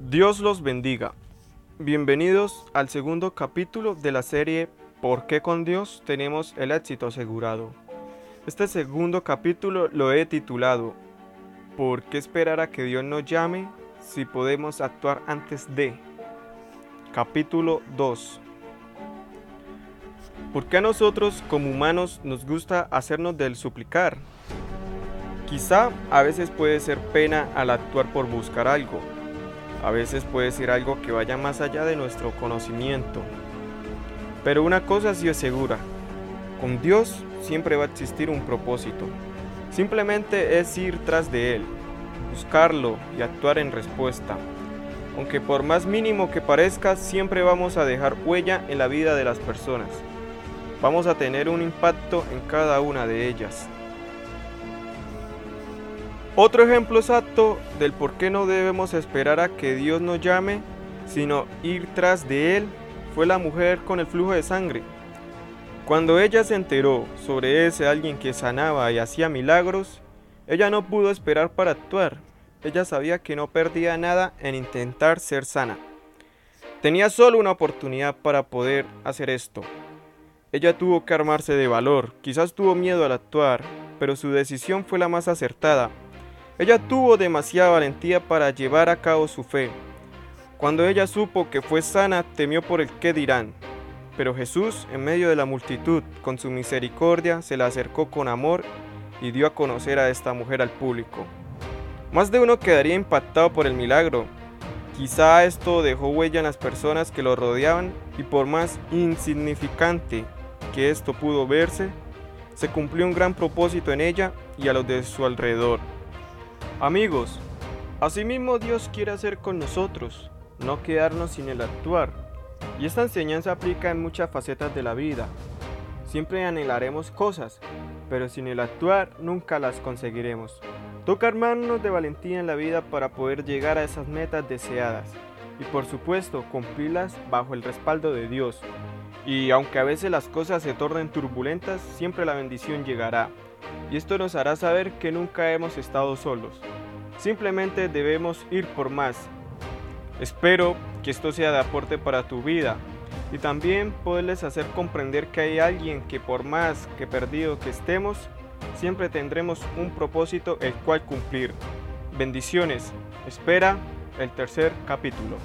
Dios los bendiga. Bienvenidos al segundo capítulo de la serie ¿Por qué con Dios tenemos el éxito asegurado? Este segundo capítulo lo he titulado ¿Por qué esperar a que Dios nos llame si podemos actuar antes de? Capítulo 2 ¿Por qué a nosotros como humanos nos gusta hacernos del suplicar? Quizá a veces puede ser pena al actuar por buscar algo. A veces puede ser algo que vaya más allá de nuestro conocimiento. Pero una cosa sí es segura. Con Dios siempre va a existir un propósito. Simplemente es ir tras de Él, buscarlo y actuar en respuesta. Aunque por más mínimo que parezca, siempre vamos a dejar huella en la vida de las personas. Vamos a tener un impacto en cada una de ellas. Otro ejemplo exacto del por qué no debemos esperar a que Dios nos llame, sino ir tras de Él, fue la mujer con el flujo de sangre. Cuando ella se enteró sobre ese alguien que sanaba y hacía milagros, ella no pudo esperar para actuar. Ella sabía que no perdía nada en intentar ser sana. Tenía solo una oportunidad para poder hacer esto. Ella tuvo que armarse de valor, quizás tuvo miedo al actuar, pero su decisión fue la más acertada ella tuvo demasiada valentía para llevar a cabo su fe. Cuando ella supo que fue sana, temió por el qué dirán. Pero Jesús, en medio de la multitud, con su misericordia, se la acercó con amor y dio a conocer a esta mujer al público. Más de uno quedaría impactado por el milagro. Quizá esto dejó huella en las personas que lo rodeaban y por más insignificante que esto pudo verse, se cumplió un gran propósito en ella y a los de su alrededor. Amigos, asimismo Dios quiere hacer con nosotros, no quedarnos sin el actuar. Y esta enseñanza aplica en muchas facetas de la vida. Siempre anhelaremos cosas, pero sin el actuar nunca las conseguiremos. Toca armarnos de valentía en la vida para poder llegar a esas metas deseadas y por supuesto cumplirlas bajo el respaldo de Dios. Y aunque a veces las cosas se tornen turbulentas, siempre la bendición llegará y esto nos hará saber que nunca hemos estado solos. Simplemente debemos ir por más. Espero que esto sea de aporte para tu vida y también poderles hacer comprender que hay alguien que por más que perdido que estemos, siempre tendremos un propósito el cual cumplir. Bendiciones. Espera el tercer capítulo.